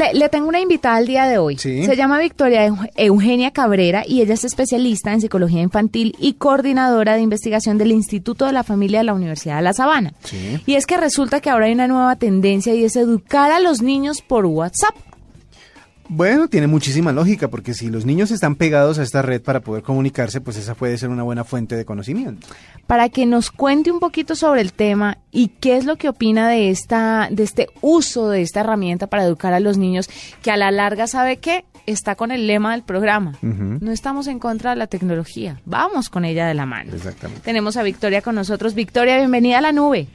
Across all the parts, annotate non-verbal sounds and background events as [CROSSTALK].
Le, le, tengo una invitada al día de hoy. Sí. Se llama Victoria Eugenia Cabrera y ella es especialista en psicología infantil y coordinadora de investigación del Instituto de la Familia de la Universidad de La Sabana. Sí. Y es que resulta que ahora hay una nueva tendencia y es educar a los niños por WhatsApp. Bueno, tiene muchísima lógica, porque si los niños están pegados a esta red para poder comunicarse, pues esa puede ser una buena fuente de conocimiento. Para que nos cuente un poquito sobre el tema y qué es lo que opina de esta, de este uso de esta herramienta para educar a los niños, que a la larga sabe que está con el lema del programa. Uh -huh. No estamos en contra de la tecnología, vamos con ella de la mano. Exactamente. Tenemos a Victoria con nosotros. Victoria, bienvenida a la nube.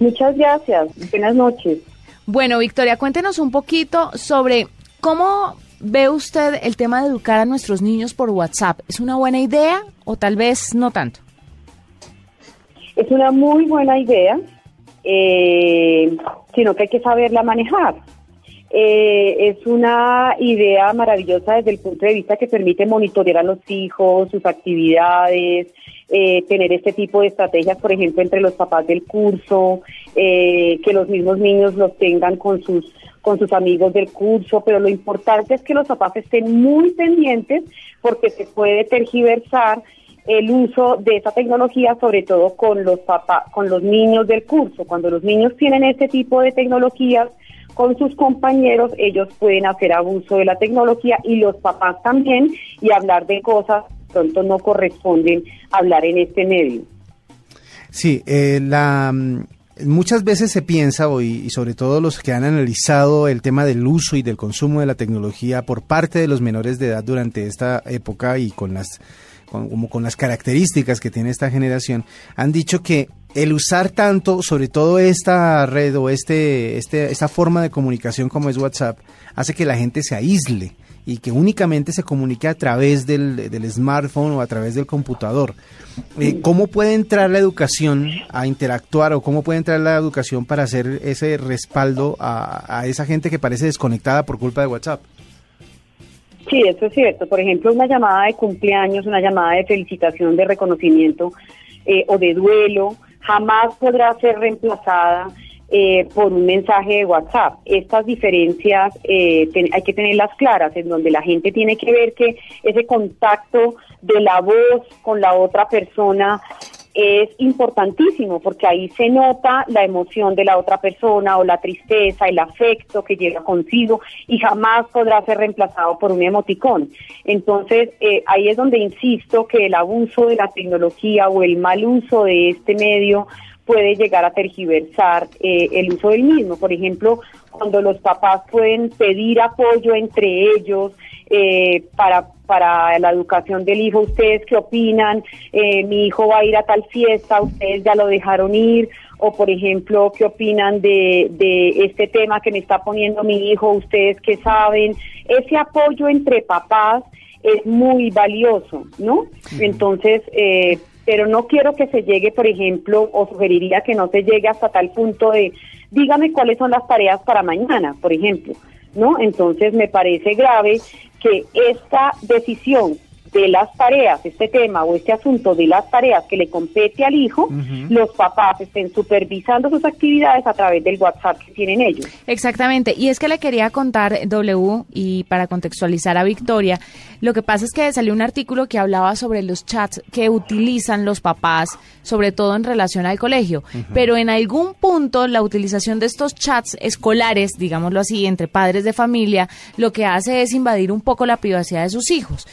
Muchas gracias. Buenas noches. Bueno, Victoria, cuéntenos un poquito sobre cómo ve usted el tema de educar a nuestros niños por WhatsApp. ¿Es una buena idea o tal vez no tanto? Es una muy buena idea, eh, sino que hay que saberla manejar. Eh, es una idea maravillosa desde el punto de vista que permite monitorear a los hijos, sus actividades, eh, tener este tipo de estrategias, por ejemplo, entre los papás del curso, eh, que los mismos niños los tengan con sus con sus amigos del curso, pero lo importante es que los papás estén muy pendientes porque se puede tergiversar el uso de esa tecnología, sobre todo con los papás, con los niños del curso. Cuando los niños tienen este tipo de tecnologías con sus compañeros, ellos pueden hacer abuso de la tecnología y los papás también y hablar de cosas pronto no corresponden hablar en este medio. Sí, eh, la muchas veces se piensa, y sobre todo los que han analizado el tema del uso y del consumo de la tecnología por parte de los menores de edad durante esta época y con las, con, como con las características que tiene esta generación, han dicho que el usar tanto, sobre todo esta red o este, este, esta forma de comunicación como es WhatsApp, hace que la gente se aísle y que únicamente se comunique a través del, del smartphone o a través del computador. Eh, ¿Cómo puede entrar la educación a interactuar o cómo puede entrar la educación para hacer ese respaldo a, a esa gente que parece desconectada por culpa de WhatsApp? Sí, eso es cierto. Por ejemplo, una llamada de cumpleaños, una llamada de felicitación, de reconocimiento eh, o de duelo, jamás podrá ser reemplazada eh, por un mensaje de WhatsApp. Estas diferencias eh, ten, hay que tenerlas claras, en donde la gente tiene que ver que ese contacto de la voz con la otra persona es importantísimo porque ahí se nota la emoción de la otra persona o la tristeza, el afecto que lleva consigo y jamás podrá ser reemplazado por un emoticón. Entonces, eh, ahí es donde insisto que el abuso de la tecnología o el mal uso de este medio puede llegar a tergiversar eh, el uso del mismo. Por ejemplo, cuando los papás pueden pedir apoyo entre ellos eh, para, para la educación del hijo, ¿ustedes qué opinan? Eh, mi hijo va a ir a tal fiesta, ¿ustedes ya lo dejaron ir? O, por ejemplo, ¿qué opinan de, de este tema que me está poniendo mi hijo? ¿Ustedes qué saben? Ese apoyo entre papás es muy valioso, ¿no? Entonces, eh, pero no quiero que se llegue, por ejemplo, o sugeriría que no se llegue hasta tal punto de, dígame cuáles son las tareas para mañana, por ejemplo, ¿no? Entonces me parece grave que esta decisión de las tareas, este tema o este asunto de las tareas que le compete al hijo, uh -huh. los papás estén supervisando sus actividades a través del WhatsApp que tienen ellos. Exactamente, y es que le quería contar, W, y para contextualizar a Victoria, lo que pasa es que salió un artículo que hablaba sobre los chats que utilizan los papás, sobre todo en relación al colegio, uh -huh. pero en algún punto la utilización de estos chats escolares, digámoslo así, entre padres de familia, lo que hace es invadir un poco la privacidad de sus hijos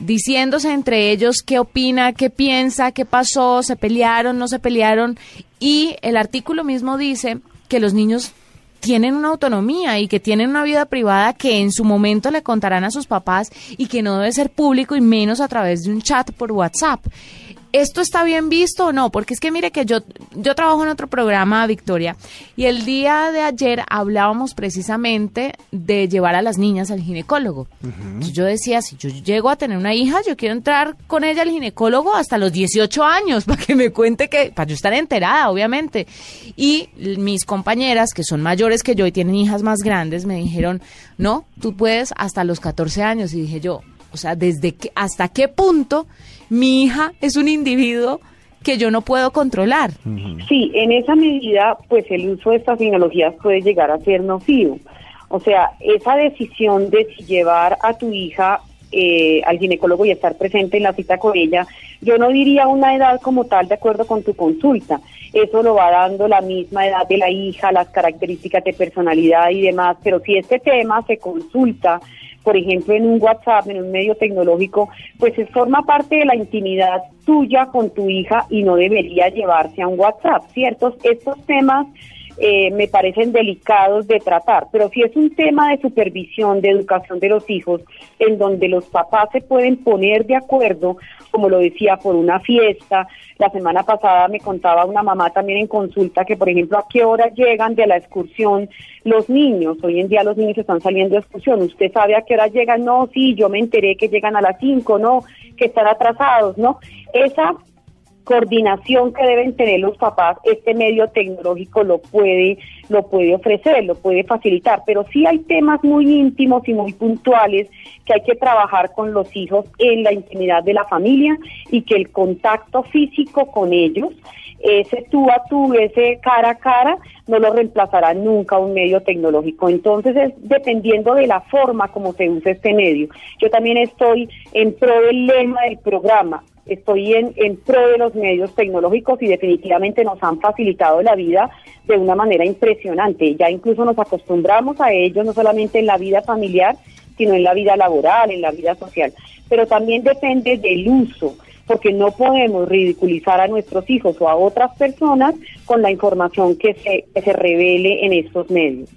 diciéndose entre ellos qué opina, qué piensa, qué pasó, se pelearon, no se pelearon. Y el artículo mismo dice que los niños tienen una autonomía y que tienen una vida privada que en su momento le contarán a sus papás y que no debe ser público y menos a través de un chat por WhatsApp. ¿Esto está bien visto o no? Porque es que mire que yo, yo trabajo en otro programa, Victoria, y el día de ayer hablábamos precisamente de llevar a las niñas al ginecólogo. Yo decía, si yo llego a tener una hija, yo quiero entrar con ella al ginecólogo hasta los 18 años, [LAUGHS] para que me cuente que, para yo estar enterada, obviamente. Y mis compañeras, que son mayores que yo y tienen hijas más grandes, me dijeron, no, tú puedes hasta los 14 años. Y dije yo, o sea, ¿desde qué, hasta qué punto mi hija es un individuo que yo no puedo controlar? Sí, en esa medida, pues el uso de estas tecnologías puede llegar a ser nocivo. O sea, esa decisión de si llevar a tu hija eh, al ginecólogo y estar presente en la cita con ella, yo no diría una edad como tal de acuerdo con tu consulta. Eso lo va dando la misma edad de la hija, las características de personalidad y demás, pero si este tema se consulta por ejemplo, en un WhatsApp, en un medio tecnológico, pues forma parte de la intimidad tuya con tu hija y no debería llevarse a un WhatsApp, ¿cierto? Estos temas eh, me parecen delicados de tratar, pero si es un tema de supervisión, de educación de los hijos, en donde los papás se pueden poner de acuerdo, como lo decía, por una fiesta. La semana pasada me contaba una mamá también en consulta que, por ejemplo, a qué hora llegan de la excursión los niños. Hoy en día los niños están saliendo de excursión. ¿Usted sabe a qué hora llegan? No, sí, yo me enteré que llegan a las 5, no, que están atrasados, ¿no? Esa coordinación que deben tener los papás, este medio tecnológico lo puede, lo puede ofrecer, lo puede facilitar, pero sí hay temas muy íntimos y muy puntuales que hay que trabajar con los hijos en la intimidad de la familia y que el contacto físico con ellos, ese tú a tú, ese cara a cara, no lo reemplazará nunca un medio tecnológico. Entonces es dependiendo de la forma como se usa este medio. Yo también estoy en pro del lema del programa, estoy en, en pro de los medios tecnológicos y definitivamente nos han facilitado la vida de una manera impresionante. Ya incluso nos acostumbramos a ellos, no solamente en la vida familiar, sino en la vida laboral, en la vida social. Pero también depende del uso, porque no podemos ridiculizar a nuestros hijos o a otras personas con la información que se, se revele en estos medios.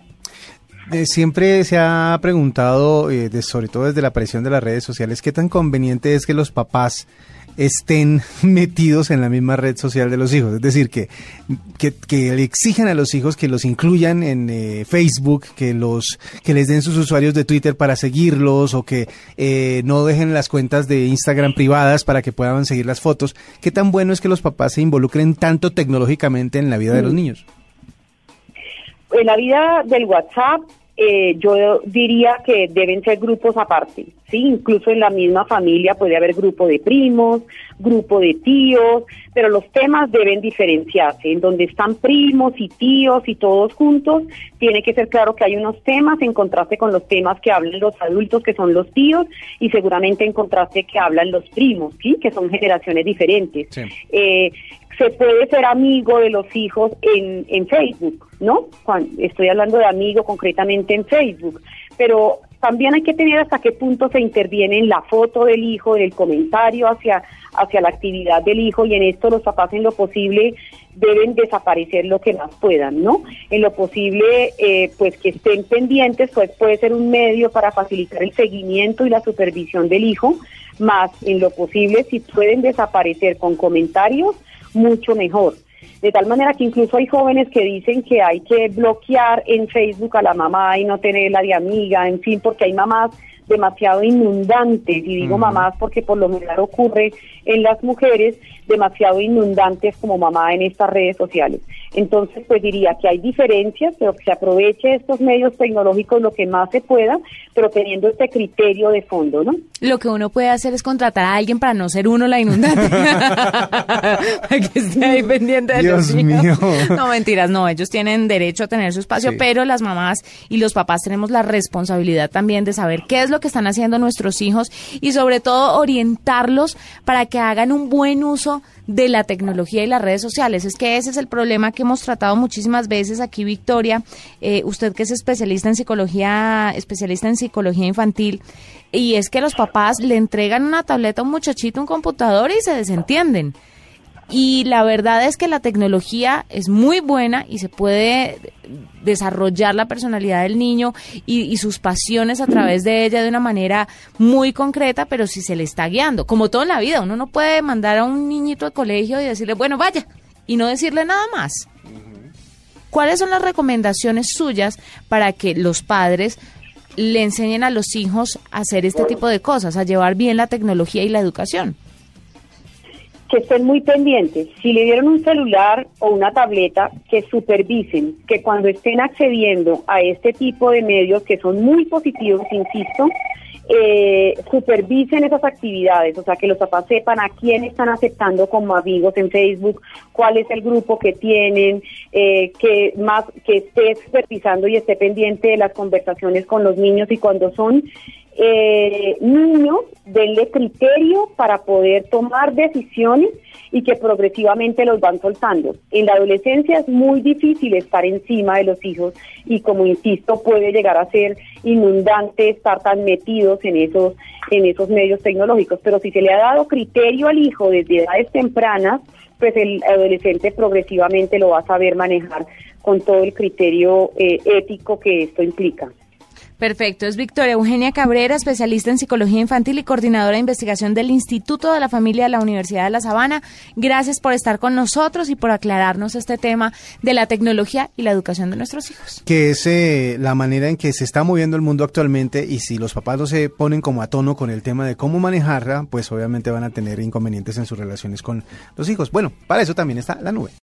Eh, siempre se ha preguntado, eh, sobre todo desde la aparición de las redes sociales, qué tan conveniente es que los papás estén [LAUGHS] metidos en la misma red social de los hijos. Es decir, que, que, le exijan a los hijos que los incluyan en eh, Facebook, que, los, que les den sus usuarios de Twitter para seguirlos o que eh, no dejen las cuentas de Instagram privadas para que puedan seguir las fotos. ¿Qué tan bueno es que los papás se involucren tanto tecnológicamente en la vida de los mm. niños? En la vida del WhatsApp eh, yo diría que deben ser grupos aparte, ¿sí? Incluso en la misma familia puede haber grupo de primos, grupo de tíos, pero los temas deben diferenciarse. En donde están primos y tíos y todos juntos, tiene que ser claro que hay unos temas en contraste con los temas que hablan los adultos, que son los tíos, y seguramente en contraste que hablan los primos, ¿sí? Que son generaciones diferentes. Eh, se puede ser amigo de los hijos en, en Facebook, ¿no? estoy hablando de amigo concretamente en Facebook, pero también hay que tener hasta qué punto se interviene en la foto del hijo, en el comentario hacia, hacia la actividad del hijo y en esto los papás en lo posible deben desaparecer lo que más puedan, ¿no? En lo posible, eh, pues que estén pendientes, pues puede ser un medio para facilitar el seguimiento y la supervisión del hijo, más en lo posible si pueden desaparecer con comentarios, mucho mejor. De tal manera que incluso hay jóvenes que dicen que hay que bloquear en Facebook a la mamá y no tenerla de amiga, en fin, porque hay mamás demasiado inundantes, y digo mamás porque por lo general ocurre en las mujeres, demasiado inundantes como mamá en estas redes sociales. Entonces, pues diría que hay diferencias, pero que se aproveche estos medios tecnológicos lo que más se pueda, pero teniendo este criterio de fondo, ¿no? Lo que uno puede hacer es contratar a alguien para no ser uno la inundante. [LAUGHS] para que esté ahí pendiente de Dios mío. No, mentiras, no, ellos tienen derecho a tener su espacio, pero las mamás y los papás tenemos la responsabilidad también de saber qué es lo que están haciendo nuestros hijos y sobre todo orientarlos para que hagan un buen uso de la tecnología y las redes sociales. Es que ese es el problema que hemos tratado muchísimas veces aquí, Victoria. Eh, usted que es especialista en psicología, especialista en psicología infantil, y es que los papás le entregan una tableta a un muchachito, un computador y se desentienden. Y la verdad es que la tecnología es muy buena y se puede desarrollar la personalidad del niño y, sus pasiones a través de ella de una manera muy concreta, pero si se le está guiando, como todo en la vida, uno no puede mandar a un niñito al colegio y decirle, bueno, vaya, y no decirle nada más. ¿Cuáles son las recomendaciones suyas para que los padres le enseñen a los hijos a hacer este tipo de cosas, a llevar bien la tecnología y la educación? Que estén muy pendientes. Si le dieron un celular o una tableta, que supervisen, que cuando estén accediendo a este tipo de medios que son muy positivos, insisto, eh, supervisen esas actividades, o sea, que los papás sepan a quién están aceptando como amigos en Facebook, cuál es el grupo que tienen, eh, que más que esté supervisando y esté pendiente de las conversaciones con los niños y cuando son eh, niños, denle criterio para poder tomar decisiones y que progresivamente los van soltando. En la adolescencia es muy difícil estar encima de los hijos y como insisto puede llegar a ser inundante estar tan metidos en esos en esos medios tecnológicos, pero si se le ha dado criterio al hijo desde edades tempranas, pues el adolescente progresivamente lo va a saber manejar con todo el criterio eh, ético que esto implica. Perfecto, es Victoria Eugenia Cabrera, especialista en psicología infantil y coordinadora de investigación del Instituto de la Familia de la Universidad de La Sabana. Gracias por estar con nosotros y por aclararnos este tema de la tecnología y la educación de nuestros hijos. Que es eh, la manera en que se está moviendo el mundo actualmente y si los papás no se ponen como a tono con el tema de cómo manejarla, pues obviamente van a tener inconvenientes en sus relaciones con los hijos. Bueno, para eso también está la nube.